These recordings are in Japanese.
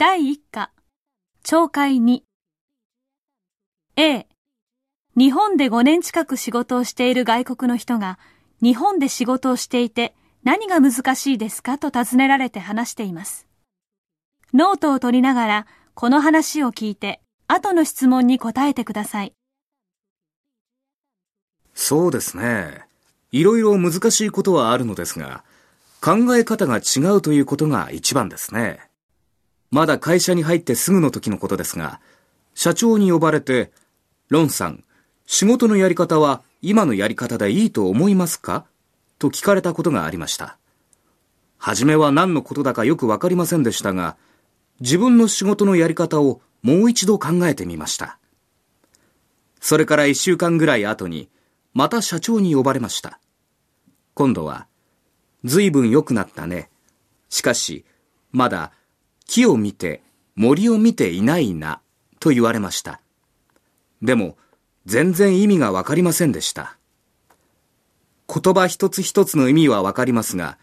第1課、懲戒2。A、日本で5年近く仕事をしている外国の人が、日本で仕事をしていて何が難しいですかと尋ねられて話しています。ノートを取りながら、この話を聞いて、後の質問に答えてください。そうですね。いろいろ難しいことはあるのですが、考え方が違うということが一番ですね。まだ会社に入ってすぐの時のことですが、社長に呼ばれて、ロンさん、仕事のやり方は今のやり方でいいと思いますか？と聞かれたことがありました。はじめは何のことだかよくわかりませんでしたが、自分の仕事のやり方をもう一度考えてみました。それから一週間ぐらい後に、また社長に呼ばれました。今度は、随分良くなったね。しかし、まだ木を見て森を見ていないな、と言われました。でも、全然意味がわかりませんでした。言葉一つ一つの意味はわかりますが、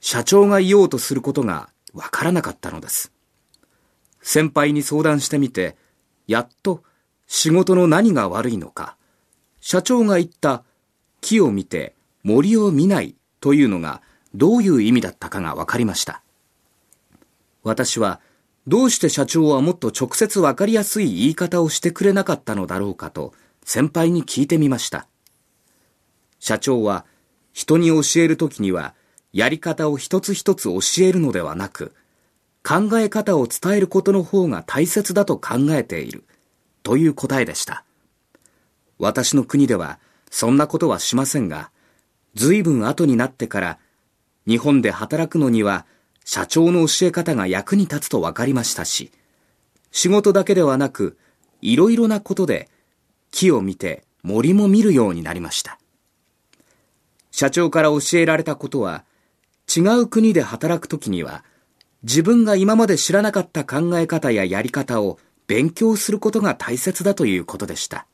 社長が言おうとすることがわからなかったのです。先輩に相談してみて、やっと仕事の何が悪いのか、社長が言った木を見て森を見ないというのがどういう意味だったかがわかりました。私はどうして社長はもっと直接わかりやすい言い方をしてくれなかったのだろうかと先輩に聞いてみました。社長は人に教えるときにはやり方を一つ一つ教えるのではなく考え方を伝えることの方が大切だと考えているという答えでした。私の国ではそんなことはしませんが随分後になってから日本で働くのには社長の教え方が役に立つと分かりましたし、仕事だけではなく、いろいろなことで木を見て森も見るようになりました。社長から教えられたことは、違う国で働くときには、自分が今まで知らなかった考え方ややり方を勉強することが大切だということでした。